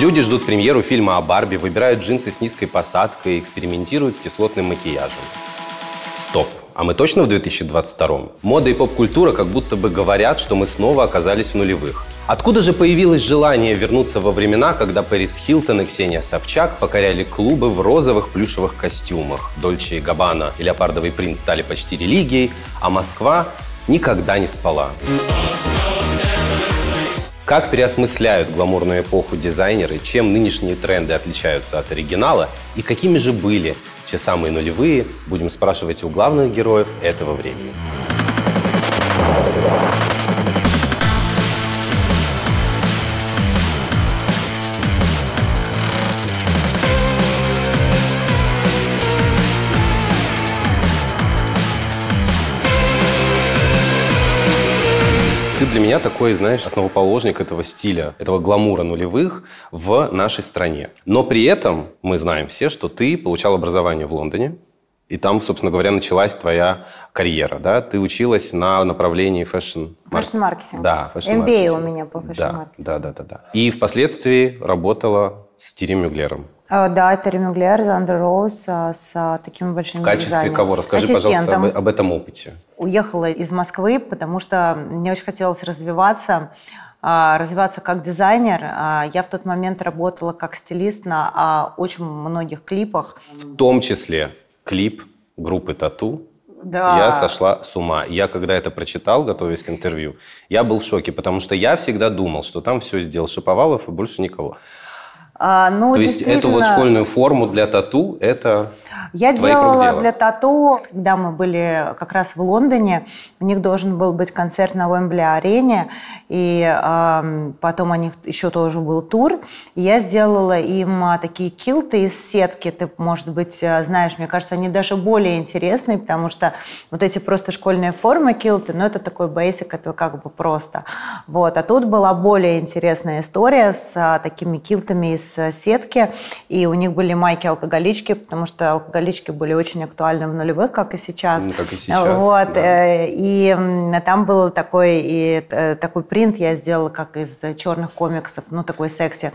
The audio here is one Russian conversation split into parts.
Люди ждут премьеру фильма о Барби, выбирают джинсы с низкой посадкой, экспериментируют с кислотным макияжем. Стоп. А мы точно в 2022? Мода и поп-культура как будто бы говорят, что мы снова оказались в нулевых. Откуда же появилось желание вернуться во времена, когда Пэрис Хилтон и Ксения Собчак покоряли клубы в розовых плюшевых костюмах? Дольче и Габбана и Леопардовый принц стали почти религией, а Москва никогда не спала. Как переосмысляют гламурную эпоху дизайнеры, чем нынешние тренды отличаются от оригинала и какими же были те самые нулевые, будем спрашивать у главных героев этого времени. Для меня такой, знаешь, основоположник этого стиля, этого гламура нулевых в нашей стране. Но при этом мы знаем все, что ты получал образование в Лондоне, и там, собственно говоря, началась твоя карьера, да? Ты училась на направлении fashion Fashion-маркетинг. Да, fashion MBA у меня по fashion-маркетингу. Да, да, да, да. И впоследствии работала с Тьерри Мюглером. А, Да, это Ремюглер, Зандер Роуз а, с а, такими большими В качестве дизайнерами. кого? Расскажи, пожалуйста, об, Ассистентом. об этом опыте. Уехала из Москвы, потому что мне очень хотелось развиваться, а, развиваться как дизайнер. А, Я в тот момент работала как стилист на а, очень многих клипах. В том числе клип группы Тату Да. Я сошла с ума. Я когда это прочитал, готовясь к интервью, я был в шоке, потому что я всегда думал, что там все сделал Шиповалов и больше никого. А, ну, То есть эту вот школьную форму для тату, это Я твоих делала для Тату, когда мы были как раз в Лондоне, у них должен был быть концерт на Уэмбли-арене, и ам, потом у них еще тоже был тур. И я сделала им а, такие килты из сетки, ты, может быть, а, знаешь, мне кажется, они даже более интересные, потому что вот эти просто школьные формы килты, ну, это такой basic, это как бы просто. Вот. А тут была более интересная история с а, такими килтами из а, сетки, и у них были майки-алкоголички, потому что алкоголички были очень актуальны в нулевых, как и сейчас. Ну, как и сейчас, Вот. да. э, И там был такой, и, э, такой принт я сделала, как из э, черных комиксов, ну, такой секси.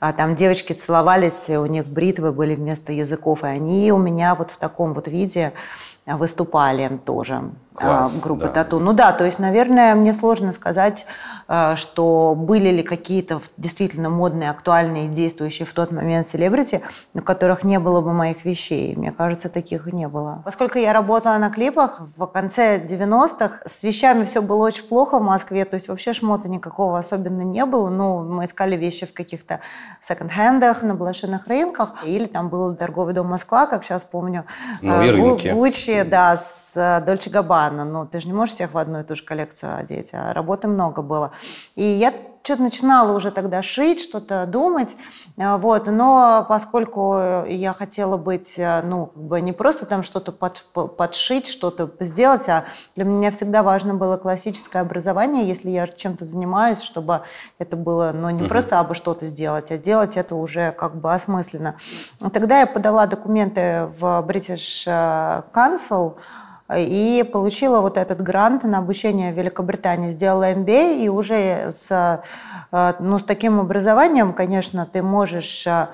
А Там девочки целовались, у них бритвы были вместо языков, и они у меня вот в таком вот виде выступали тоже Класс, а, группа да. Тату. Ну да, то есть, наверное, мне сложно сказать, что были ли какие-то действительно модные, актуальные, действующие в тот момент селебрити, на которых не было бы моих вещей. Мне кажется, таких не было. Поскольку я работала на клипах в конце 90-х, с вещами все было очень плохо в Москве, то есть вообще шмота никакого особенно не было. Ну, мы искали вещи в каких-то секонд-хендах, на блошиных рынках, или там был торговый дом Москва, как сейчас помню. Ну, э, Гу- рынки. Гуччи, да, с Дольче Габбана. Ну, ты же не можешь всех в одну и ту же коллекцию одеть, а работы много было. И я что-то начинала уже тогда шить, что-то думать, а, вот, но поскольку я хотела быть, а, ну, как бы не просто там что-то под- по- подшить, что-то сделать, а для меня всегда важно было классическое образование, если я чем-то занимаюсь, чтобы это было, ну, не просто абы что-то сделать, а делать это уже как бы осмысленно. Тогда я подала документы в British э, Council, и получила вот этот грант на обучение в Великобритании. Сделала MBA, и уже с, э, ну, с таким образованием, конечно, ты можешь э,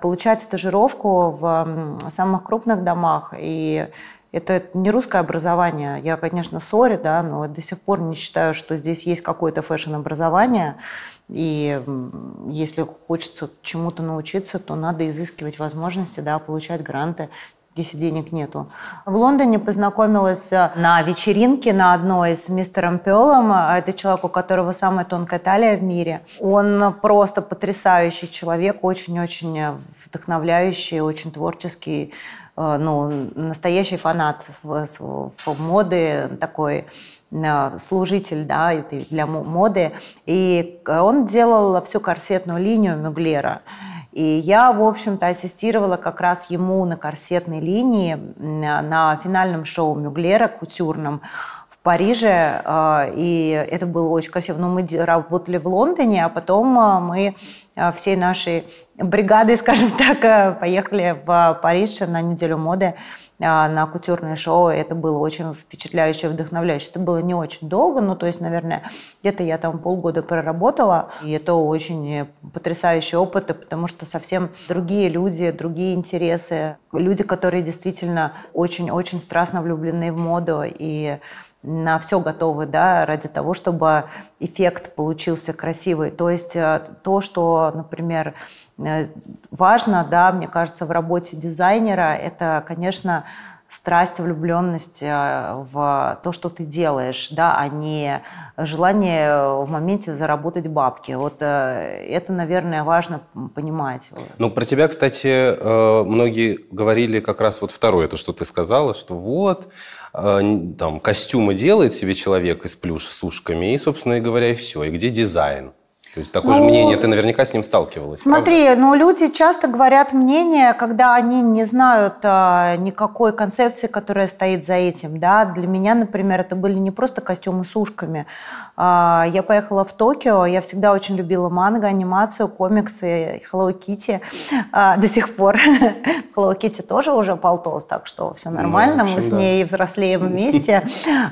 получать стажировку в самых крупных домах. И это не русское образование. Я, конечно, сори, да, но до сих пор не считаю, что здесь есть какое-то фэшн-образование. И если хочется чему-то научиться, то надо изыскивать возможности, да, получать гранты если денег нету. В Лондоне познакомилась э, на вечеринке на одной с мистером Пелом. Это человек, у которого самая тонкая талия в мире. Он просто потрясающий человек, очень-очень э, вдохновляющий, очень творческий, э, ну, настоящий фанат моды, такой э, служитель да, для мо- моды. И э, он делал всю корсетную линию Мюглера. И я, в общем-то, ассистировала как раз ему на корсетной линии на финальном шоу Мюглера кутюрном в Париже. э, И это было очень красиво. Но мы де- работали в Лондоне, а потом э, мы э, всей нашей бригадой, скажем так, поехали в Париж на неделю моды. А, на кутюрное шоу. Это было очень впечатляюще, вдохновляюще. Это было не очень долго, ну, то есть, наверное, где-то я там полгода проработала, и это очень потрясающий опыт, потому что совсем другие люди, другие интересы, люди, которые действительно очень-очень страстно влюблены в моду, и на все готовы, да, ради того, чтобы эффект получился красивый. То есть э, то, что, например, важно, да, мне кажется, в работе дизайнера, это, конечно, страсть, влюбленность э, в то, что ты делаешь, да, а не желание в моменте заработать бабки. Вот это, наверное, важно понимать. Ну, про тебя, кстати, многие говорили как раз вот второе, то, что ты сказала, что вот, Э, там, костюмы делает себе человек из плюша с ушками, и, собственно говоря, и все. И где дизайн? То есть такое ну, же мнение, ты наверняка с ним сталкивалась. Смотри, правда? ну люди часто говорят мнение, когда они не знают а, никакой концепции, которая стоит за этим. Да? Для меня, например, это были не просто костюмы с ушками. А, я поехала в Токио, я всегда очень любила манго, анимацию, комиксы, Hello Kitty а, до сих пор. Hello Kitty тоже уже полтос, так что все ну, нормально, ну, общем, мы с ней да. взрослеем вместе.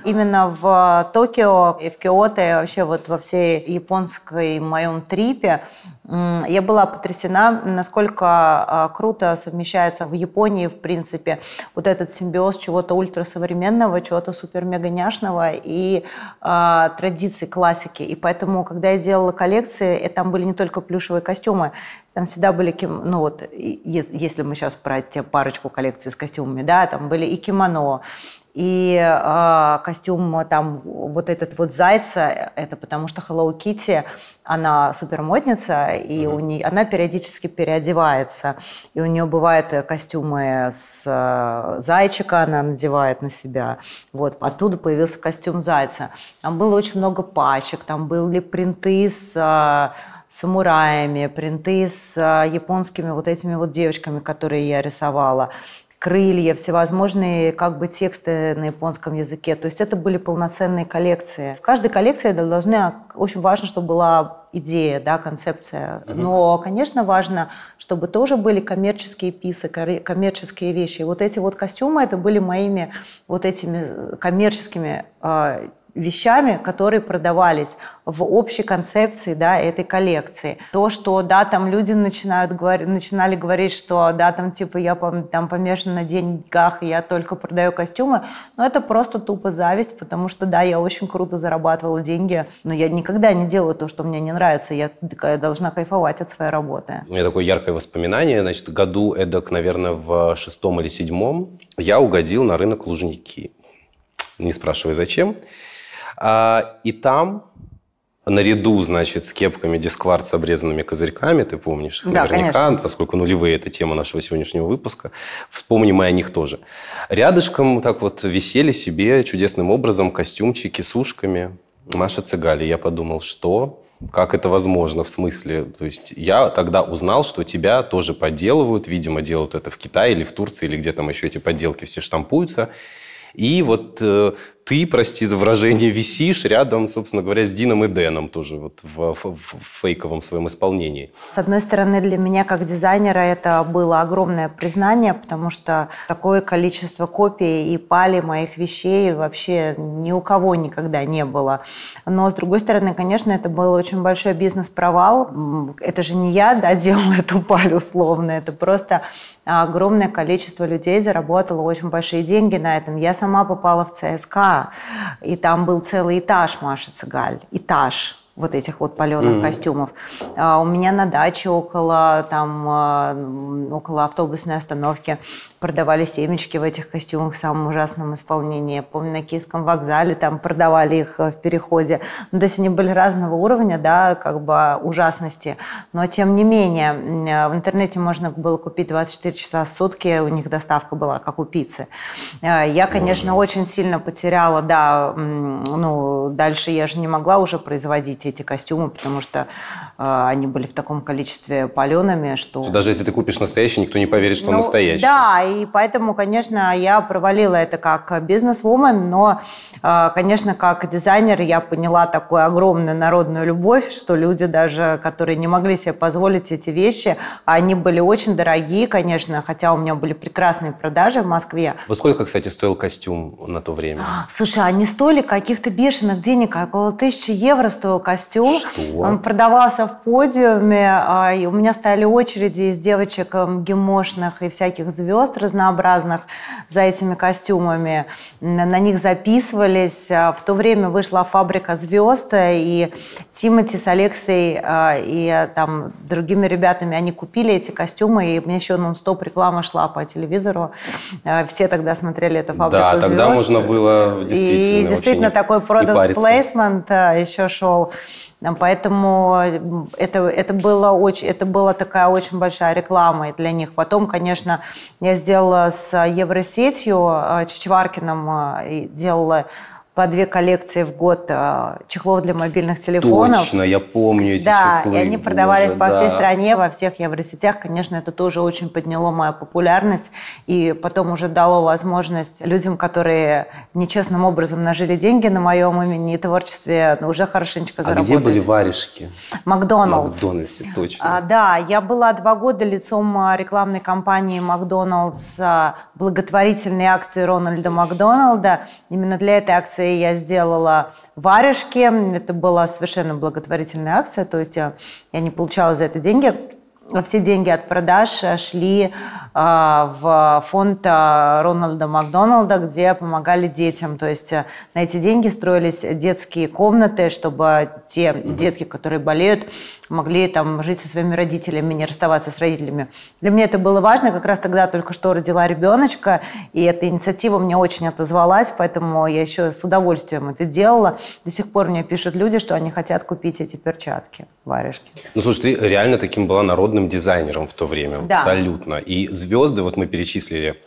Именно в Токио и в Киото, и вообще вот во всей японской моем трипе. Я была потрясена, насколько а, круто совмещается в Японии, в принципе, вот этот симбиоз чего-то ультрасовременного, чего-то супер-мега-няшного и э, традиций, классики. И поэтому, когда я делала коллекции, и там были не только плюшевые костюмы, там всегда были, ну вот, если мы сейчас про те парочку коллекций с костюмами, да, там были и кимоно, и э, костюм там вот этот вот зайца, это потому что Hello Kitty, она супермодница, и mm-hmm. у нее, она периодически переодевается. И у нее бывают костюмы с э, зайчика, она надевает на себя. Вот, оттуда появился костюм зайца. Там было очень много пачек, там были принты с... Э, самураями, принты с э, японскими вот этими вот девочками, которые я рисовала крылья, всевозможные как бы тексты на японском языке. То есть это были полноценные коллекции. В каждой коллекции должны, очень важно, чтобы была идея, да, концепция. Но, конечно, важно, чтобы тоже были коммерческие писы, коммерческие вещи. И вот эти вот костюмы, это были моими вот этими коммерческими а, вещами, которые продавались в общей концепции да, этой коллекции. То, что, да, там люди начинают говорить, начинали говорить, что, да, там, типа, я там помешана на деньгах, и я только продаю костюмы, но это просто тупо зависть, потому что, да, я очень круто зарабатывала деньги, но я никогда не делаю то, что мне не нравится, я такая должна кайфовать от своей работы. У меня такое яркое воспоминание, значит, году эдак, наверное, в шестом или седьмом я угодил на рынок Лужники. Не спрашивай, зачем. А, и там наряду, значит, с кепками дисквард с обрезанными козырьками, ты помнишь да, наверняка, конечно. поскольку нулевые – это тема нашего сегодняшнего выпуска. Вспомним мы о них тоже. Рядышком так вот висели себе чудесным образом костюмчики с ушками Маша Цыгали. Я подумал, что как это возможно, в смысле? То есть я тогда узнал, что тебя тоже подделывают, видимо, делают это в Китае или в Турции, или где там еще эти подделки все штампуются. И вот э, ты, прости за выражение, висишь рядом, собственно говоря, с Дином и Дэном тоже вот в, в, в фейковом своем исполнении. С одной стороны, для меня как дизайнера это было огромное признание, потому что такое количество копий и пали моих вещей вообще ни у кого никогда не было. Но, с другой стороны, конечно, это был очень большой бизнес-провал. Это же не я да, делала эту паль условно, это просто огромное количество людей заработало очень большие деньги на этом. Я сама попала в ЦСКА, и там был целый этаж Маши Цыгаль, этаж вот этих вот паленых mm-hmm. костюмов. А у меня на даче около, там, а, около автобусной остановки продавали семечки в этих костюмах в самом ужасном исполнении. Я помню, на Киевском вокзале там продавали их в переходе. Ну, то есть они были разного уровня, да, как бы ужасности. Но тем не менее, в интернете можно было купить 24 часа в сутки, у них доставка была, как у пиццы. А, я, конечно, mm-hmm. очень сильно потеряла, да, ну, дальше я же не могла уже производить эти костюмы, потому что э, они были в таком количестве палеными, что... Даже если ты купишь настоящий, никто не поверит, что ну, настоящий. Да, и и поэтому, конечно, я провалила это как бизнес-вумен, но, э, конечно, как дизайнер я поняла такую огромную народную любовь, что люди даже, которые не могли себе позволить эти вещи, они были очень дорогие, конечно, хотя у меня были прекрасные продажи в Москве. Во сколько, кстати, стоил костюм на то время? Слушай, они стоили каких-то бешеных денег, около тысячи евро стоил костюм. Что? Он продавался в подиуме, а, и у меня стояли очереди из девочек гемошных и всяких звезд разнообразных за этими костюмами. На них записывались. А, в то время вышла фабрика звезд, и Тимати с Алексей а, и там другими ребятами, они купили эти костюмы, и мне еще нон-стоп реклама шла по телевизору. Все тогда смотрели эту фабрику Да, звезд. тогда можно было действительно И действительно такой не продукт париться. плейсмент еще шел. Поэтому это, это, было очень, это была такая очень большая реклама для них. Потом, конечно, я сделала с Евросетью, э, Чичваркиным, и делала по две коллекции в год э, чехлов для мобильных телефонов. Точно, я помню эти Да, чехлы, и они продавались боже, по всей да. стране, во всех евросетях. Конечно, это тоже очень подняло мою популярность. И потом уже дало возможность людям, которые нечестным образом нажили деньги на моем имени и творчестве, ну, уже хорошенечко А заработать. где были варежки? Макдоналдс. В Макдональдсе, точно. А, да, я была два года лицом а, рекламной кампании Макдоналдс а, благотворительной акции Рональда Макдоналда. Именно для этой акции я сделала варежки. Это была совершенно благотворительная акция, то есть я, я не получала за это деньги. Все деньги от продаж шли а, в фонд а, Рональда Макдоналда, где помогали детям. То есть а, на эти деньги строились детские комнаты, чтобы те детки, которые болеют, могли там жить со своими родителями, не расставаться с родителями. Для меня это было важно. Как раз тогда только что родила ребеночка, и эта инициатива мне очень отозвалась, поэтому я еще с удовольствием это делала. До сих пор мне пишут люди, что они хотят купить эти перчатки, варежки. Ну, слушай, ты реально таким была народным дизайнером в то время. Да. Абсолютно. И звезды, вот мы перечислили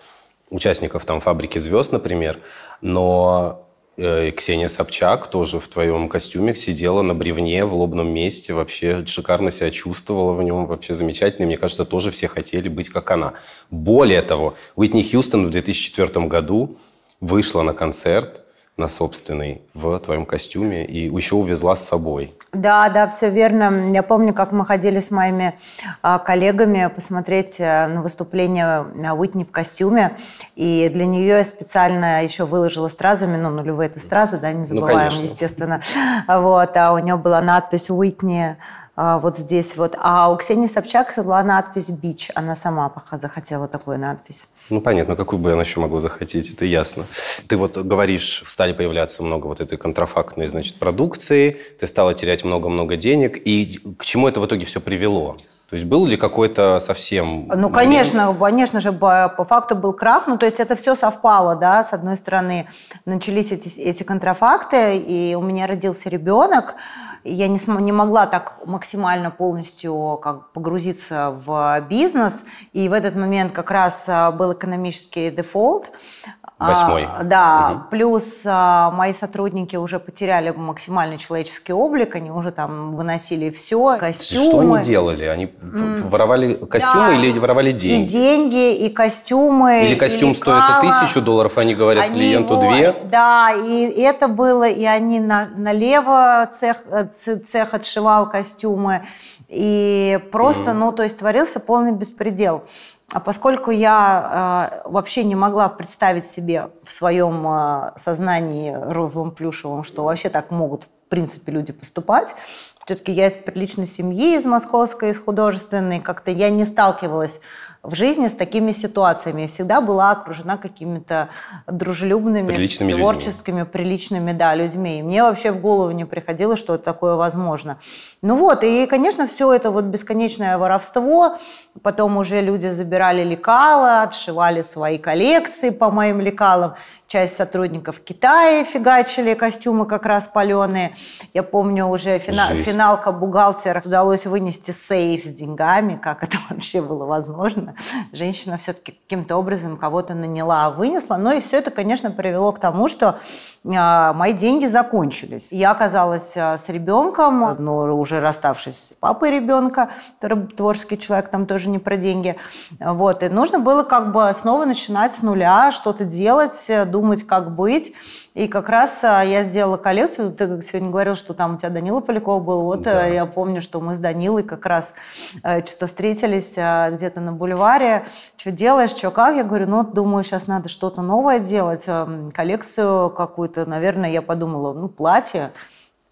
участников там «Фабрики звезд», например, но э, Ксения Собчак тоже в твоем костюме сидела на бревне в лобном месте, вообще шикарно себя чувствовала в нем, вообще замечательно. И мне кажется, тоже все хотели быть как она. Более того, Уитни Хьюстон в 2004 году вышла на концерт на собственный в твоем костюме и еще увезла с собой. Да, да, все верно. Я помню, как мы ходили с моими а, коллегами посмотреть а, на выступление Уитни в костюме. И для нее я специально еще выложила стразами, ну, нулевые это стразы, да, не забываем, конечно. естественно. Вот, а у нее была надпись Уитни вот здесь вот. А у Ксении Собчак была надпись «Бич». Она сама пока захотела такую надпись. Ну, понятно, какую бы она еще могла захотеть, это ясно. Ты вот говоришь, стали появляться много вот этой контрафактной, значит, продукции, ты стала терять много-много денег, и к чему это в итоге все привело? То есть был ли какой-то совсем... Ну, конечно, конечно же, по факту был крах. Ну, то есть это все совпало, да. С одной стороны, начались эти, эти контрафакты, и у меня родился ребенок. И Я не, см- не могла так максимально полностью как, погрузиться в бизнес. И в этот момент как раз а, был экономический дефолт. А, Восьмой. да, Мгм. плюс а, мои сотрудники уже потеряли максимальный человеческий облик, они уже там выносили все, костюмы. Что они делали? Они воровали костюмы Да. или воровали И деньги? деньги, и костюмы. Или и костюм стоит лекала. тысячу долларов, они говорят Они клиенту его- две? Да, и это было, и они на, налево цех, э, цех отшивал костюмы, и просто, ну, то есть творился полный беспредел. А поскольку я э, вообще не могла представить себе в своем э, сознании розовым плюшевым, что вообще так могут в принципе люди поступать, все-таки я из приличной семьи, из московской, из художественной, как-то я не сталкивалась в жизни с такими ситуациями. Я всегда была окружена какими-то дружелюбными, Приличными людьми. творческими, приличными да, людьми. И мне вообще в голову не приходило, что такое возможно. Ну вот, и, конечно, все это вот бесконечное воровство. Потом уже люди забирали лекала, отшивали свои коллекции по моим лекалам. Часть сотрудников Китая фигачили костюмы как раз паленые. Я помню уже фина- Жесть. финалка бухгалтера удалось вынести сейф с деньгами. Как это вообще было возможно? женщина все-таки каким-то образом кого-то наняла, вынесла. Но и все это, конечно, привело к тому, что а, мои деньги закончились. Я оказалась а, с ребенком, но уже расставшись с папой ребенка, который творческий человек, там тоже не про деньги. Вот. И нужно было как бы снова начинать с нуля, что-то делать, думать, как быть. И как раз а, я сделала коллекцию. Ты сегодня говорил, что там у тебя Данила Поляков был. Вот да. я помню, что мы с Данилой как раз э, что-то встретились где-то на бульваре. Что делаешь, что как? Я говорю, ну, думаю, сейчас надо что-то новое делать, эм, коллекцию какую-то. Наверное, я подумала, ну, платье.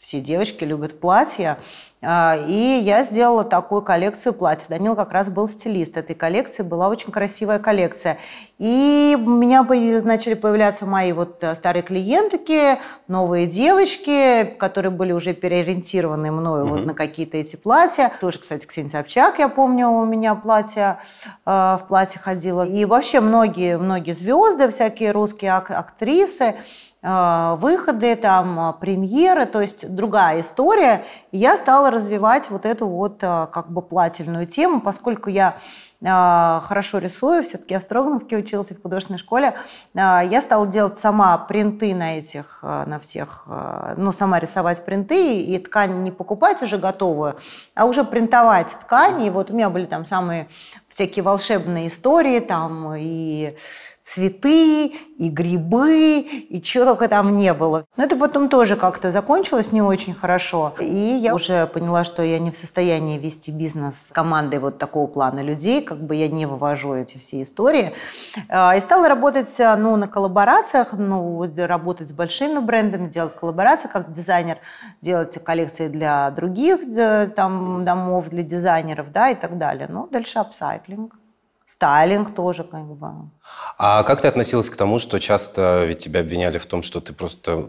Все девочки любят платья. А, и я сделала такую коллекцию платьев. Данил как раз был стилист этой коллекции, была очень красивая коллекция. И у меня начали появляться мои вот э, старые клиентки, новые девочки, которые были уже переориентированы мною mm-hmm. вот на какие-то эти платья. Тоже, кстати, Ксения Собчак, я помню, у меня платье, э, в платье ходила. И вообще многие, многие звезды, всякие русские ак- актрисы, выходы, там, э, премьеры, то есть другая история. И я стала развивать вот эту вот э, как бы плательную тему, поскольку я хорошо рисую, все-таки я в Строгановке училась в художественной школе, я стала делать сама принты на этих, на всех, ну, сама рисовать принты, и ткань не покупать уже готовую, а уже принтовать ткани. И вот у меня были там самые всякие волшебные истории, там и цветы, и грибы, и чего только там не было. Но это потом тоже как-то закончилось не очень хорошо. И я уже поняла, что я не в состоянии вести бизнес с командой вот такого плана людей, как бы я не вывожу эти все истории. А, и стала работать ну, на коллаборациях, ну, работать с большими брендами, делать коллаборации, как дизайнер, делать коллекции для других там, домов, для дизайнеров, да, и так далее. Ну, дальше апсайклинг. Стайлинг тоже как бы. А как ты относилась к тому, что часто ведь тебя обвиняли в том, что ты просто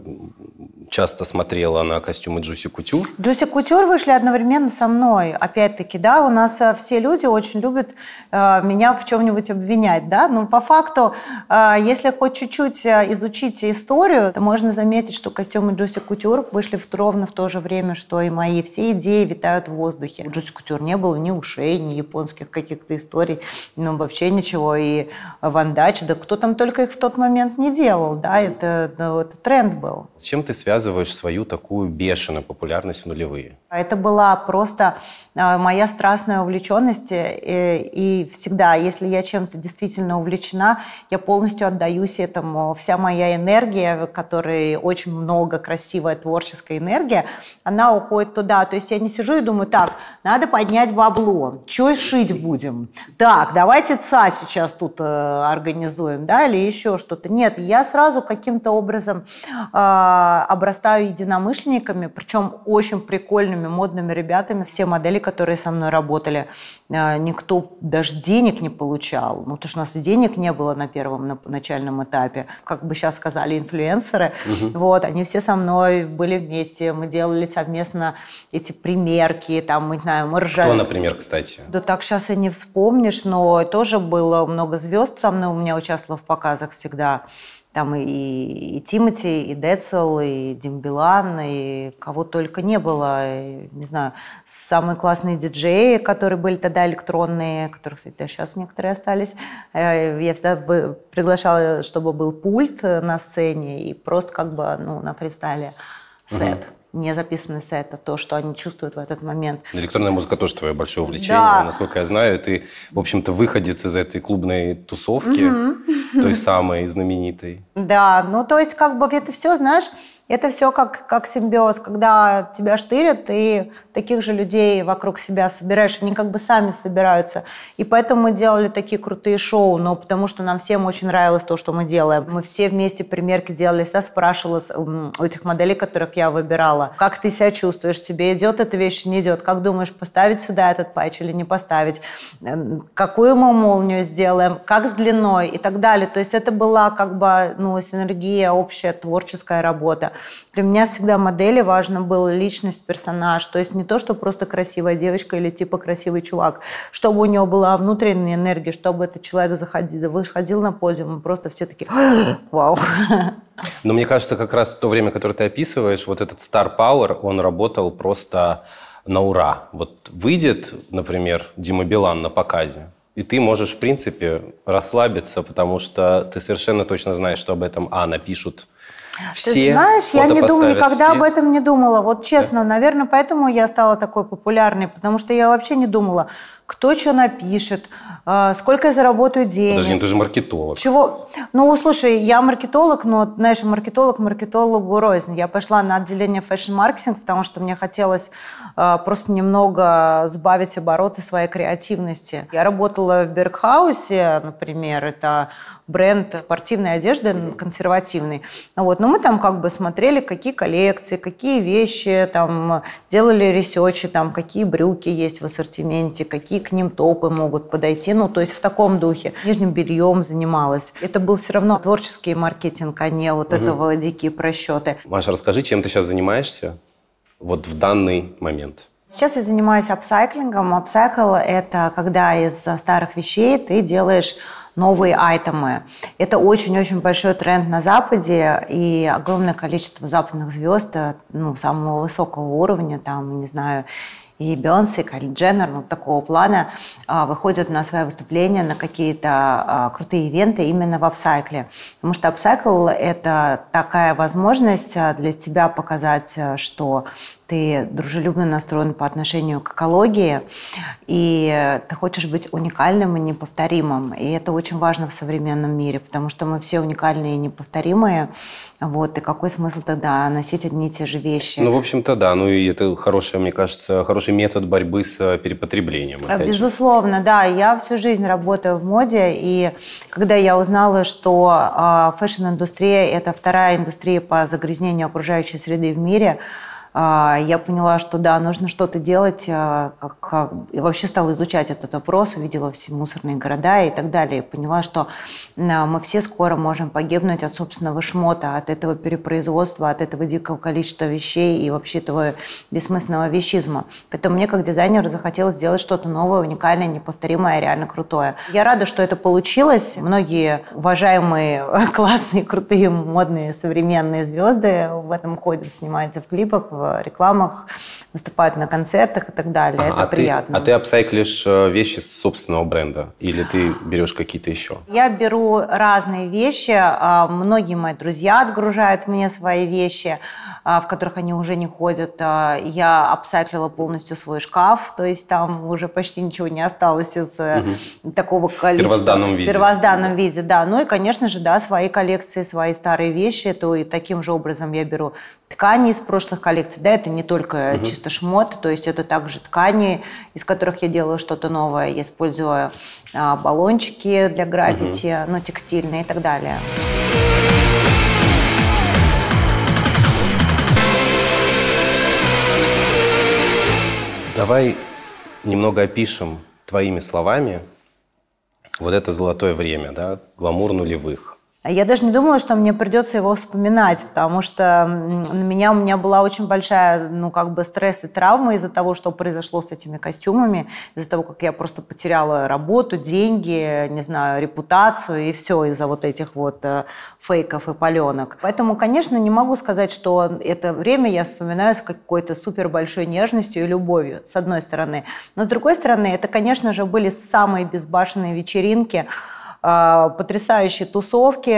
часто смотрела на костюмы Juicy Couture? Juicy Couture вышли одновременно со мной. Опять-таки, да, у нас э, все люди очень любят э, меня в чем-нибудь обвинять, да, но по факту, э, если хоть чуть-чуть э, изучить историю, то можно заметить, что костюмы Juicy Couture вышли в, ровно в то же время, что и мои. Все идеи витают в воздухе. У Juicy Couture не было ни ушей, ни японских каких-то историй, ну, вообще ничего. И Ван Дач, да кто там только их в тот момент не делал, да, это, ну, это тренд был. С чем ты связываешь свою такую бешеную популярность в нулевые? Это была просто а, моя страстная увлеченность, э, и всегда, если я чем-то действительно увлечена, я полностью отдаюсь этому. Вся моя энергия, которой очень много, красивая творческая энергия, она уходит туда. То есть я не сижу и думаю, так, надо поднять бабло, что шить будем? Так, давайте ЦА сейчас тут э, организуем, да, или еще что-то. Нет, я сразу каким-то образом э, обрастаю единомышленниками, причем очень прикольными, модными ребятами, все модели, которые со мной работали, а, никто даже денег не получал. Ну, потому что у нас и денег не было на первом на начальном этапе. Как бы сейчас сказали инфлюенсеры. Угу. Вот, они все со мной были вместе. Мы делали совместно эти примерки. Там, не знаю, мы ржали. Кто, например, кстати? Да так сейчас и не вспомнишь, но тоже было много звезд со мной. У меня участвовало в показах всегда. Там и, и Тимати, и Децл, и Димбилан, и кого только не было. И, не знаю, самые классные диджеи, которые были тогда электронные, которые, кстати, да, сейчас некоторые остались. Э, я всегда приглашала, чтобы был пульт на сцене и просто как бы ну, на фристайле сет. Угу не записанный сет, а то, что они чувствуют в этот момент. Электронная музыка тоже твое большое увлечение. Да. Насколько я знаю, ты, в общем-то, выходец из этой клубной тусовки, угу. Той самой знаменитой. Да, ну то есть как бы это все, знаешь, это все как, как симбиоз, когда тебя штырят, и таких же людей вокруг себя собираешь, они как бы сами собираются. И поэтому мы делали такие крутые шоу, но потому что нам всем очень нравилось то, что мы делаем. Мы все вместе примерки делали, всегда спрашивала у этих моделей, которых я выбирала, как ты себя чувствуешь, тебе идет эта вещь, не идет, как думаешь, поставить сюда этот патч или не поставить, эм, какую мы молнию сделаем, как с длиной и так далее. То есть это была как бы ну, синергия, общая творческая работа. Для меня всегда модели важно было личность, персонаж. То есть не то, что просто красивая девочка или типа красивый чувак. Чтобы у него была внутренняя энергия, чтобы этот человек заходил, выходил на подиум, и просто все таки вау. Но мне кажется, как раз в то время, которое ты описываешь, вот этот Star Power, он работал просто на ура. Вот выйдет, например, Дима Билан на показе, и ты можешь, в принципе, расслабиться, потому что ты совершенно точно знаешь, что об этом, а, напишут все. Ты знаешь, я не думаю, никогда все. об этом не думала. Вот честно, да. наверное, поэтому я стала такой популярной, потому что я вообще не думала, кто что напишет, а, сколько я заработаю денег. Подожди, ну ты же маркетолог. Чего? Ну, слушай, я маркетолог, но, знаешь, маркетолог маркетологу рознь. Я пошла на отделение fashion-маркетинг, потому что мне хотелось э, просто немного сбавить обороты своей креативности. Я работала в Бергхаусе, например, это бренд спортивной одежды консервативный. Вот. Но мы там как бы смотрели, какие коллекции, какие вещи, там, делали ресерчи, там, какие брюки есть в ассортименте, какие к ним топы могут подойти. Ну, то есть в таком духе. Нижним бельем занималась. Это был все равно творческий маркетинг, а не вот угу. этого дикие просчеты. Маша, расскажи, чем ты сейчас занимаешься вот в данный момент? Сейчас я занимаюсь апсайклингом. Апсайкл – это когда из старых вещей ты делаешь новые айтемы. Это очень-очень большой тренд на Западе, и огромное количество западных звезд, э, ну, самого высокого уровня, там, не знаю, и Бейонсе, и Кайли Дженнер, ну, такого плана, а, выходят на свои выступления, на какие-то а, крутые ивенты именно в апсайкле. Потому что апсайкл – это такая возможность а, для тебя показать, что ты дружелюбно настроен по отношению к экологии, и ты хочешь быть уникальным и неповторимым. И это очень важно в современном мире, потому что мы все уникальные и неповторимые. Вот, и какой смысл тогда носить одни и те же вещи? Ну, в общем-то, да. Ну, и это хороший, мне кажется, хороший метод борьбы с э, перепотреблением. Безусловно, же. да. Я всю жизнь работаю в моде, и когда я узнала, что э, фэшн-индустрия – это вторая индустрия по загрязнению окружающей среды в мире – а, я поняла, что да, нужно что-то делать. А, как, как... Я вообще стала изучать этот вопрос, увидела все мусорные города и так далее. И поняла, что мы все скоро можем погибнуть от собственного шмота, от этого перепроизводства, от этого дикого количества вещей и вообще этого бессмысленного вещизма. Поэтому мне как дизайнеру захотелось сделать что-то новое, уникальное, неповторимое, реально крутое. Я рада, что это получилось. Многие уважаемые, классные, крутые, модные, современные звезды в этом ходят, снимаются в клипах, в рекламах, выступают на концертах и так далее. Ага, Это а приятно. Ты, а ты апсайклишь э, вещи с собственного бренда или ты берешь какие-то еще? Я беру разные вещи. А, многие мои друзья отгружают мне свои вещи, в которых они уже не ходят. А, я апсайклила полностью свой шкаф, то есть там уже почти ничего не осталось из угу. такого количества. В первозданном виде. В первозданном виде, да. Ну и, конечно же, да, свои коллекции, свои старые вещи, то и таким же образом я беру ткани из прошлых коллекций. Да, это не только угу. чисто шмот, то есть это также ткани, из которых я делаю что-то новое. Я использую а, баллончики для граффити, угу. ну, текстильные и так далее. Давай немного опишем твоими словами вот это золотое время, да, гламур нулевых. Я даже не думала, что мне придется его вспоминать, потому что на меня у меня была очень большая, ну, как бы стресс и травма из-за того, что произошло с этими костюмами, из-за того, как я просто потеряла работу, деньги, не знаю, репутацию и все из-за вот этих вот э, фейков и паленок. Поэтому, конечно, не могу сказать, что это время я вспоминаю с какой-то супер большой нежностью и любовью, с одной стороны. Но с другой стороны, это, конечно же, были самые безбашенные вечеринки, а, потрясающие тусовки,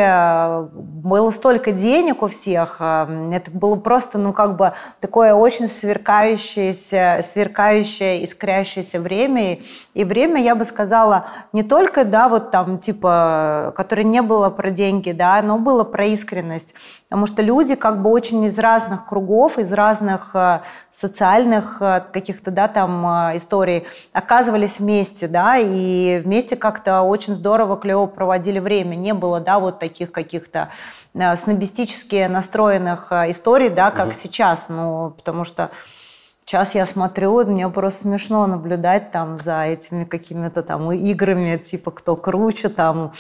было столько денег у всех, а, это было просто, ну, как бы такое очень сверкающееся, сверкающее, искрящееся время, и время, я бы сказала, не только, да, вот там, типа, которое не было про деньги, да, но было про искренность, потому что люди как бы очень из разных кругов, из разных э, социальных э, каких-то, да, там э, историй оказывались вместе, да, и вместе как-то очень здорово, клево проводили время. Не было, да, вот таких каких-то снобистически настроенных историй, да, как угу. сейчас, ну, потому что Сейчас я смотрю, мне просто смешно наблюдать там за этими какими-то там играми, типа кто круче, там,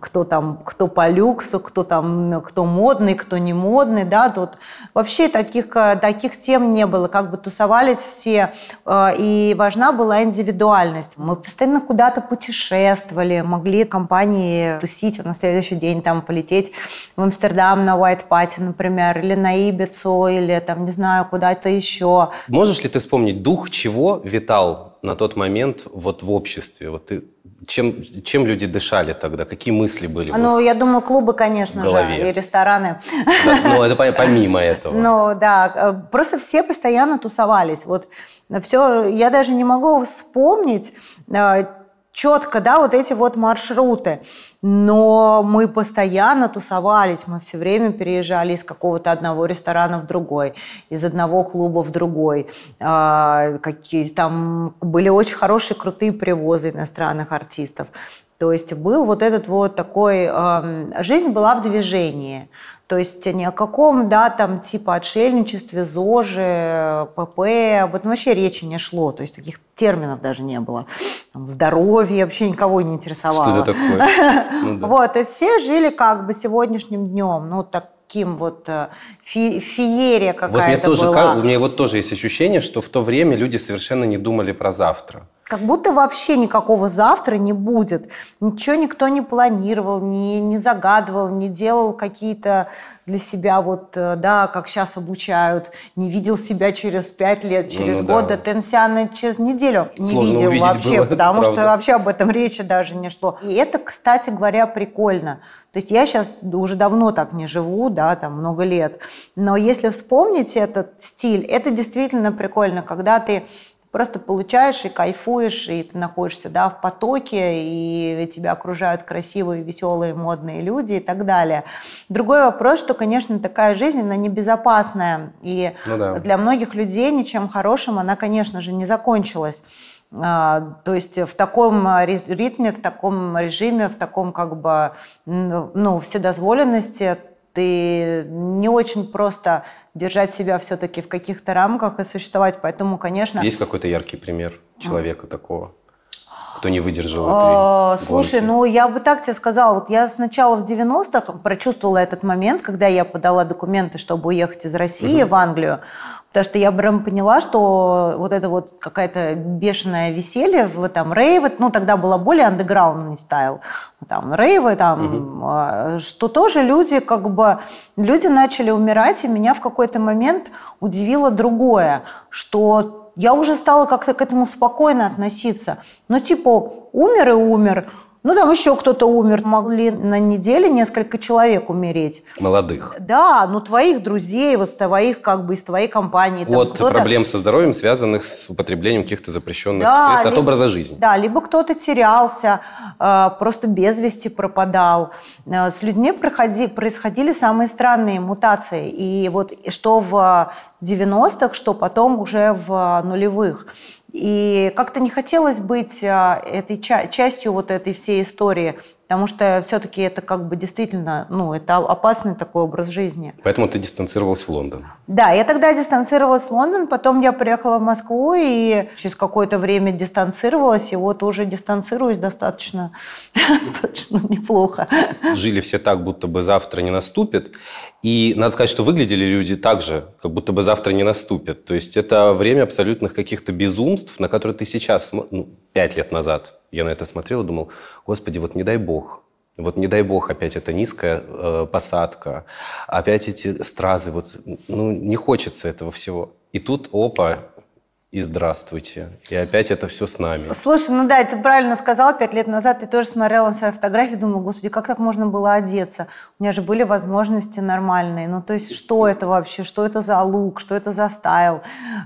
кто там, кто по люксу, кто там, кто модный, кто не модный, да, тут вообще таких, э, таких тем не было, как бы тусовались все, э, и важна была индивидуальность. Мы постоянно куда-то путешествовали, могли компании тусить, на следующий день там полететь в Амстердам на White Party, например, или на Ибицу, или там, не знаю, куда-то еще. Можешь ли ты вспомнить, дух чего витал на тот момент вот в обществе? Вот ты чем, чем люди дышали тогда? Какие мысли были? Ну, я думаю, клубы, конечно же, и рестораны. Да, ну, это помимо этого. Ну, да, э, просто все постоянно тусовались. Вот все, я даже не могу вспомнить э, четко, да, вот эти вот маршруты. Но мы постоянно тусовались, мы все время переезжали из какого-то одного ресторана в другой, из одного клуба в другой. А, какие там были очень хорошие, крутые привозы иностранных артистов. То есть был вот этот вот такой... Жизнь была в движении. То есть ни о каком, да, там, типа отшельничестве, ЗОЖе, ПП, об этом вообще речи не шло. То есть таких терминов даже не было. Там, здоровье вообще никого не интересовало. Что это такое? Ну, да. Вот, и все жили как бы сегодняшним днем. Ну, так таким вот э, фи феерия какая-то вот мне тоже, была. у меня вот тоже есть ощущение, что в то время люди совершенно не думали про завтра. Как будто вообще никакого завтра не будет. Ничего никто не планировал, не, не загадывал, не делал какие-то для себя вот, э, да, как сейчас обучают, не видел себя через пять лет, ну, через ну, год, да. Тенсиана через неделю не Сложно видел вообще, было, потому правда. что вообще об этом речи даже не шло. И это, кстати говоря, прикольно. То есть я сейчас уже давно так не живу, да, там много лет, но если вспомнить этот стиль, это действительно прикольно, когда ты просто получаешь и кайфуешь, и ты находишься да, в потоке, и тебя окружают красивые, веселые, модные люди и так далее. Другой вопрос, что, конечно, такая жизнь, она небезопасная, и ну да. для многих людей ничем хорошим она, конечно же, не закончилась. А, то есть в таком ритме, в таком режиме, в таком как бы ну, вседозволенности ты не очень просто держать себя все-таки в каких-то рамках и существовать. Поэтому, конечно... Есть какой-то яркий пример человека такого? кто не выдержал а, этой Слушай, гонки? ну я бы так тебе сказала. Вот я сначала в 90-х прочувствовала этот момент, когда я подала документы, чтобы уехать из России угу. в Англию. Потому что я прям поняла, что вот это вот какая-то бешеное веселье в там рейвы, ну тогда было более андеграундный стайл, там рейвы, там, угу. что тоже люди как бы, люди начали умирать, и меня в какой-то момент удивило другое, что я уже стала как-то к этому спокойно относиться. Ну типа умер и умер, ну, там еще кто-то умер. Могли на неделе несколько человек умереть. Молодых. Да, ну твоих друзей, вот твоих, как бы из твоей компании. Там, От проблем со здоровьем, связанных с употреблением каких-то запрещенных да, средств, либо, от образа жизни. Да, либо кто-то терялся, э, просто без вести пропадал. Э, с людьми проходи, происходили самые странные мутации. И вот что в 90-х, что потом уже в нулевых. И как-то не хотелось быть а, этой частью вот этой всей истории потому что все-таки это как бы действительно, ну, это опасный такой образ жизни. Поэтому ты дистанцировалась в Лондон? Да, я тогда дистанцировалась в Лондон, потом я приехала в Москву и через какое-то время дистанцировалась, и вот уже дистанцируюсь достаточно, достаточно неплохо. Жили все так, будто бы завтра не наступит, и надо сказать, что выглядели люди так же, как будто бы завтра не наступит. То есть это время абсолютных каких-то безумств, на которые ты сейчас, ну, пять лет назад я на это смотрел и думал, господи, вот не дай бог, вот не дай бог опять эта низкая э, посадка, опять эти стразы, вот, ну, не хочется этого всего. И тут, опа, и здравствуйте. И опять это все с нами. Слушай, ну да, ты правильно сказал, пять лет назад ты тоже смотрела на свои фотографии, думала, господи, как так можно было одеться? У меня же были возможности нормальные. Ну, то есть, что это вообще? Что это за лук? Что это за стайл?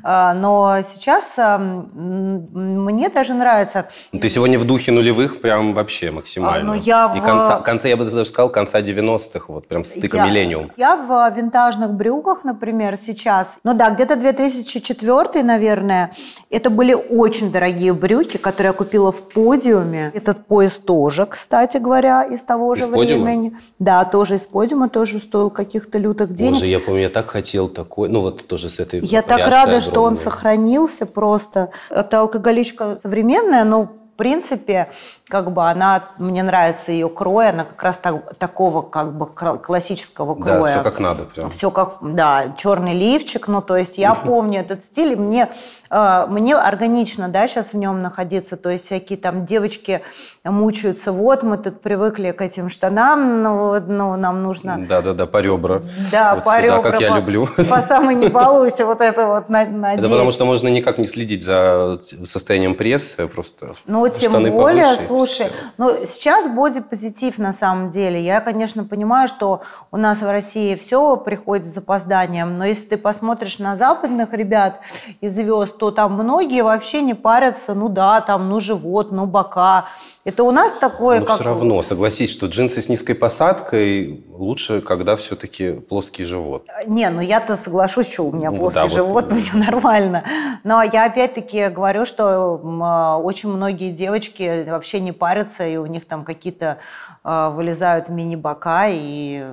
А, но сейчас мне даже нравится. Ну, ты сегодня в духе нулевых прям вообще максимально. А, ну, я И в... конца, конца, я бы даже сказал, конца 90-х, вот прям стыка я, миллениум. Я в винтажных брюках, например, сейчас. Ну да, где-то 2004, наверное. Это были очень дорогие брюки, которые я купила в подиуме. Этот пояс тоже, кстати говоря, из того же из времени. Подиума? Да, тоже из подиума, тоже стоил каких-то лютых денег. Боже, я помню, я так хотел такой, ну вот тоже с этой Я так рада, огромной. что он сохранился просто. Это алкоголичка современная, но принципе, как бы она, мне нравится ее крой, она как раз так, такого как бы классического кроя. Да, все как надо прям. Все как, да, черный лифчик, ну то есть я помню этот стиль, и мне мне органично, да, сейчас в нем находиться, то есть всякие там девочки мучаются, вот мы тут привыкли к этим штанам, но, но нам нужно... Да-да-да, по ребра. Да, вот по сюда, ребра. как я по, люблю. По самой не балуйся, вот это вот надеть. Это потому что можно никак не следить за состоянием прессы, просто Ну, тем более, повыше, слушай, ну, сейчас бодипозитив на самом деле. Я, конечно, понимаю, что у нас в России все приходит с запозданием, но если ты посмотришь на западных ребят и звезд, то там многие вообще не парятся, ну да, там, ну живот, ну бока. Это у нас такое, Но как... все равно, согласись, что джинсы с низкой посадкой лучше, когда все-таки плоский живот. Не, ну я-то соглашусь, что у меня Ну, плоский да, вот, живот, да. мне нормально. Но я опять-таки говорю, что а, очень многие девочки вообще не парятся, и у них там какие-то а, вылезают мини-бока, и,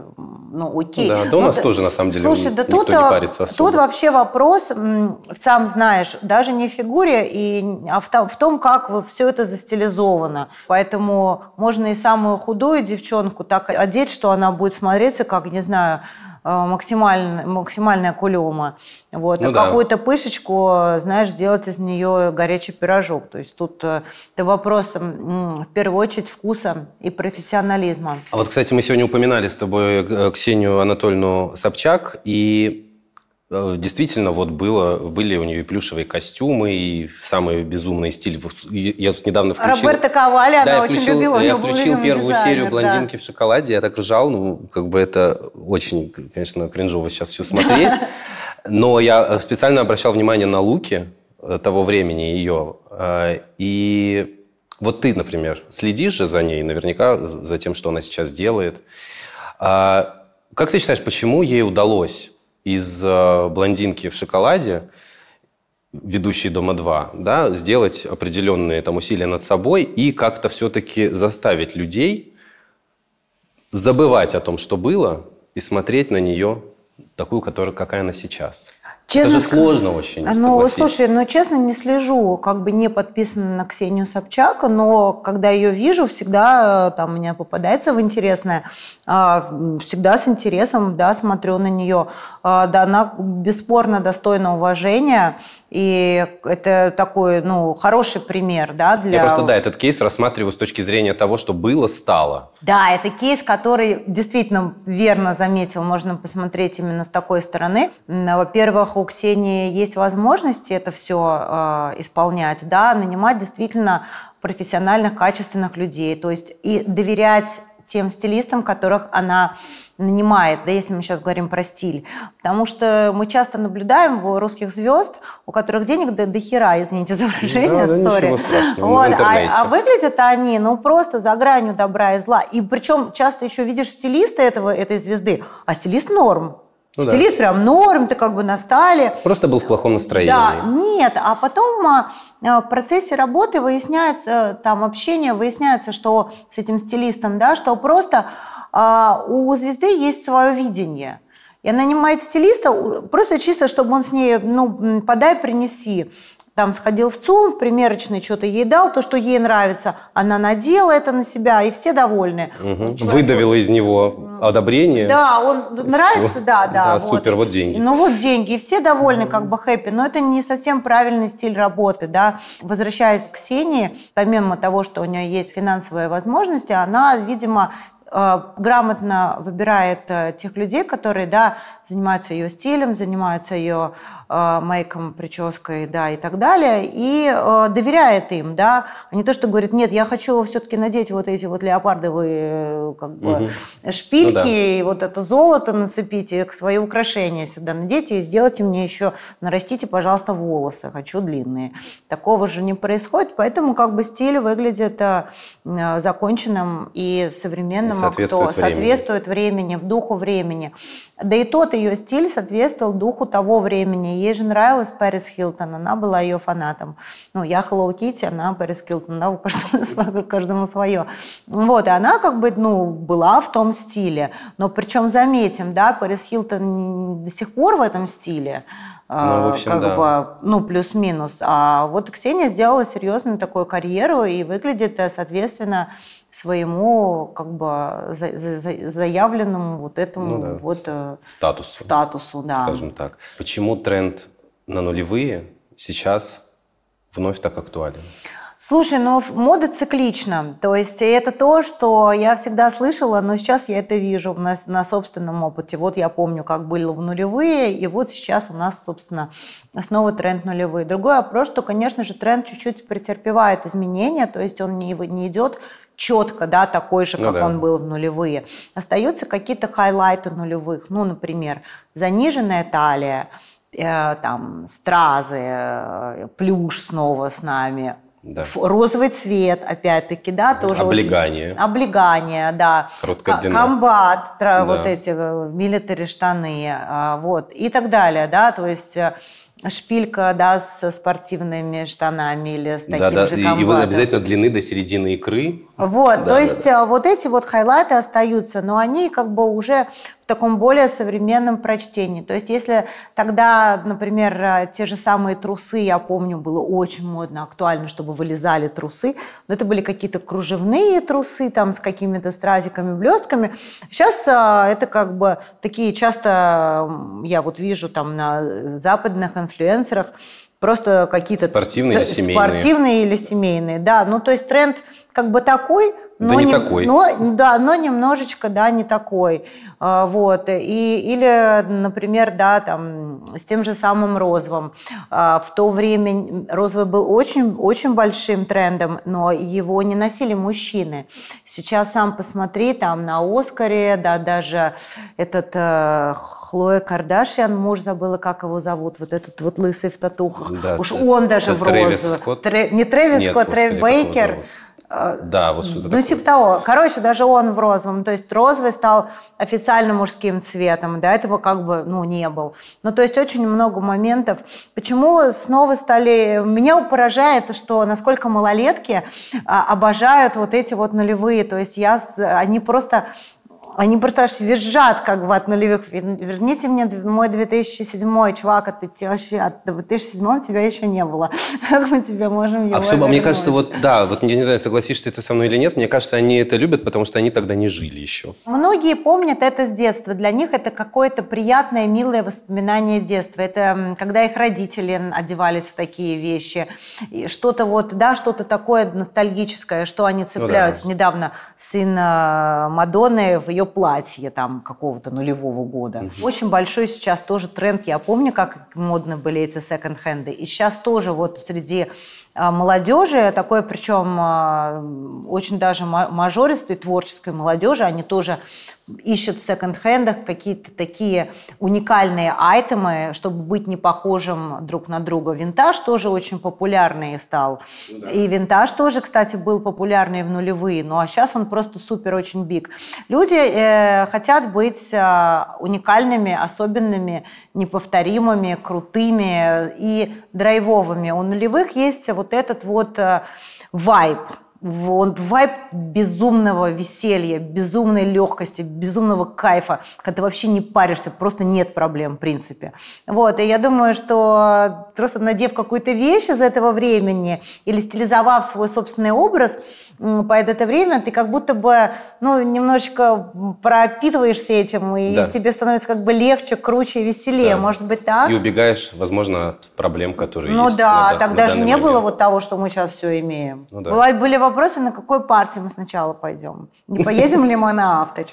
ну, окей. Да, да у Ну, нас т- тоже, на самом деле, Слушай, да никто тут, не а, парится особо. Тут вообще вопрос, сам знаешь, даже не в фигуре, и, а в, в том, как все это застилизовано. Поэтому можно и самую худую девчонку так одеть, что она будет смотреться, как, не знаю, э, максимально, максимальная кулема. Вот. Ну а да. какую-то пышечку, знаешь, делать из нее горячий пирожок. То есть тут э, это вопрос в первую очередь вкуса и профессионализма. А вот, кстати, мы сегодня упоминали с тобой э, Ксению Анатольевну Собчак, и действительно вот было, были у нее и плюшевые костюмы, и самый безумный стиль. Я тут недавно включил... Роберта Коваля, Да, она очень включил, любила. я включил первую дизайнер, серию да. «Блондинки в шоколаде», я так ржал, ну, как бы это очень, конечно, кринжово сейчас все смотреть. Но я э, специально обращал внимание на луки э, того времени ее. э, И вот ты, например, следишь же за ней, наверняка за тем, что она сейчас делает. А Как ты считаешь, почему ей удалось из э, «Блондинки в шоколаде» ведущий «Дома-2», да, сделать определенные там усилия над собой и как-то все-таки заставить людей забывать о том, что было, и смотреть на нее такую, которая, какая она сейчас. Это же сложно очень, Ну, согласись. слушай, ну, честно, не слежу, как бы не подписана на Ксению Собчак, но когда ее вижу, всегда э, там меня попадается в интересное, а, всегда с интересом, да, смотрю на нее. А, Да, она бесспорно достойна уважения, и это такой, ну, хороший пример, да, для... Я просто, да, этот кейс рассматриваю с точки зрения того, что было, стало. Да, это кейс, который действительно верно заметил, можно посмотреть именно с такой стороны. Во-первых, у Ксении есть возможности это все исполнять, да, нанимать действительно профессиональных, качественных людей, то есть и доверять тем стилистам, которых она нанимает, да, если мы сейчас говорим про стиль. Потому что мы часто наблюдаем у русских звезд, у которых денег до, до хера, извините за выражение, Да, сори. Вот, а, а выглядят они, ну, просто за гранью добра и зла. И причем часто еще видишь стилиста этого, этой звезды, а стилист норм. Ну да. стилист прям норм, ты как бы на стале. Просто был в плохом настроении. Да, нет, а потом а, а, в процессе работы выясняется, там общение, выясняется, что с этим стилистом, да, что просто а, у звезды есть свое видение. И она нанимает стилиста просто чисто, чтобы он с ней, ну, подай, принеси. Там сходил в ЦУМ, в примерочный что-то ей дал, то, что ей нравится. Она надела это на себя, и все довольны. Мгм. Человек- Выдавила из него одобрение. да, он нравится, да, да. Да, супер, вот деньги. Ну вот деньги, и все довольны, как бы хэппи, но это не совсем правильный стиль работы, да. Возвращаясь к Ксении, помимо того, что у нее есть финансовые возможности, она, видимо, э, грамотно выбирает э, тех людей, которые, да, занимаются ее стилем, занимаются ее э, мейком, прической, да, и так далее, и э, доверяет им, да, а не то, что говорит, нет, я хочу все-таки надеть вот эти вот леопардовые, э, как бы, шпильки, Ну да. и вот это золото нацепите, к свои украшения сюда наденьте и сделайте мне еще, нарастите, пожалуйста, волосы, хочу длинные. Такого же не происходит, поэтому как бы стиль выглядит э, э, законченным и современным, И соответствует кто времени. соответствует времени, в духу времени. Да и тот ее стиль соответствовал духу того времени. Ей же нравилась Пэрис Хилтон, она была ее фанатом. Ну, я Hello Kitty, она Пэрис Хилтон, да, у каждого, каждому свое. Вот, и она как бы, ну, была в том стиле. Но причем заметим, да, Пэрис Хилтон до сих пор в этом стиле. а, Ну, в общем, как да. бы, ну, плюс-минус. А вот Ксения сделала серьезную такую карьеру и выглядит, э, соответственно, своему как бы за- за- за- заявленному вот этому Ну да, вот э, Статус. статусу, да. скажем так. Почему тренд на нулевые сейчас вновь так актуален? Слушай, ну мода циклична. То есть это то, что я всегда слышала, но сейчас я это вижу на, на собственном опыте. Вот я помню, как было в нулевые, и вот сейчас у нас, собственно, снова тренд нулевые. Другой вопрос, что, конечно же, тренд чуть-чуть претерпевает изменения, то есть он не, не идет четко, да, такой же, ну, как да. он был в нулевые. Остаются какие-то хайлайты нулевых. Ну, например, заниженная талия, э, там, стразы, э, плюш снова с нами, да. Розовый цвет, опять-таки, да, тоже Облегание. Очень... Облегание, да. Комбат, да. вот эти э, милитари штаны, а, вот, и так далее, да, то есть э, шпилька, да, со спортивными штанами или с таким да, да. же комбатом. И его обязательно длины до середины икры. Вот, да, то да, есть да. вот эти вот хайлайты остаются, но они как бы уже в таком более современном прочтении. То есть если тогда, например, э, те же самые трусы, я помню, было очень модно, актуально, чтобы вылезали трусы, но это были какие-то кружевные трусы там с какими-то стразиками, блестками. Сейчас э, это как бы такие часто, я вот вижу там на западных инфлюенсерах, просто какие-то... Спортивные или семейные. Спортивные или семейные, да. Ну, то есть тренд как бы такой, но да не, не такой. Но, да, но немножечко, да, не такой. А, вот. И, или, например, да, там, с тем же самым розовым. А, в то время розовый был очень, очень большим трендом, но его не носили мужчины. Сейчас сам посмотри, там на Оскаре, да, даже этот э, Хлоя Кардашьян, муж забыла, как его зовут, вот этот вот лысый в татухах. Да, Уж он даже в розовый. Тре, не Трэвис Нет, Скотт, Трэвис Бейкер. А, да, вот что-то Ну, такое. типа того. Короче, даже он в розовом. То есть розовый стал официально мужским цветом. До этого как бы, ну, не был. Ну, то есть очень много моментов. Почему снова стали... Меня поражает, что насколько малолетки а, обожают вот эти вот нулевые. То есть я... Они просто они просто визжат как бы от нулевых. Верните мне мой 2007 чувак, а ты вообще от 2007 тебя еще не было. Как мы тебе можем его Абсолютно. Мне кажется, вот да, вот я не знаю, согласишься ты со мной или нет, мне кажется, они это любят, потому что они тогда не жили еще. Многие помнят это с детства. Для них это какое-то приятное, милое воспоминание детства. Это когда их родители одевались в такие вещи. Что-то вот, да, что-то такое ностальгическое, что они цепляются. Ну, да. Недавно сын э, Мадонны в ее платье там какого-то нулевого года. Угу. Очень большой сейчас тоже тренд. Я помню, как модно были эти секонд-хенды. И сейчас тоже вот среди а, молодежи, такое причем а, очень даже мажористой творческой молодежи, они тоже ищут в секонд-хендах какие-то такие уникальные айтемы, чтобы быть не похожим друг на друга. Винтаж тоже очень популярный стал. Ну, да. И винтаж тоже, кстати, был популярный в нулевые, ну а сейчас он просто супер очень биг. Люди э, хотят быть э, уникальными, особенными, неповторимыми, крутыми и драйвовыми. У нулевых есть вот этот вот э, вайб – он вайб безумного веселья, безумной легкости, безумного кайфа, когда ты вообще не паришься, просто нет проблем в принципе. Вот, и я думаю, что просто надев какую-то вещь из этого времени или стилизовав свой собственный образ – под это время ты как будто бы ну, немножечко пропитываешься этим, и да. тебе становится как бы легче, круче, веселее. Да. Может быть так? И убегаешь, возможно, от проблем, которые ну, есть. Ну да, тогда же не момент. было вот того, что мы сейчас все имеем. Ну, да. Была, были вопросы, на какой партии мы сначала пойдем. Не поедем ли мы на Авточ?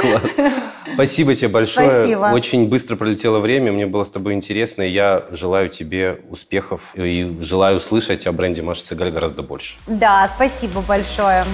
Класс. Спасибо тебе большое. Спасибо. Очень быстро пролетело время. Мне было с тобой интересно. И я желаю тебе успехов и желаю услышать о бренде Маши Цегаль гораздо больше. Да, спасибо большое.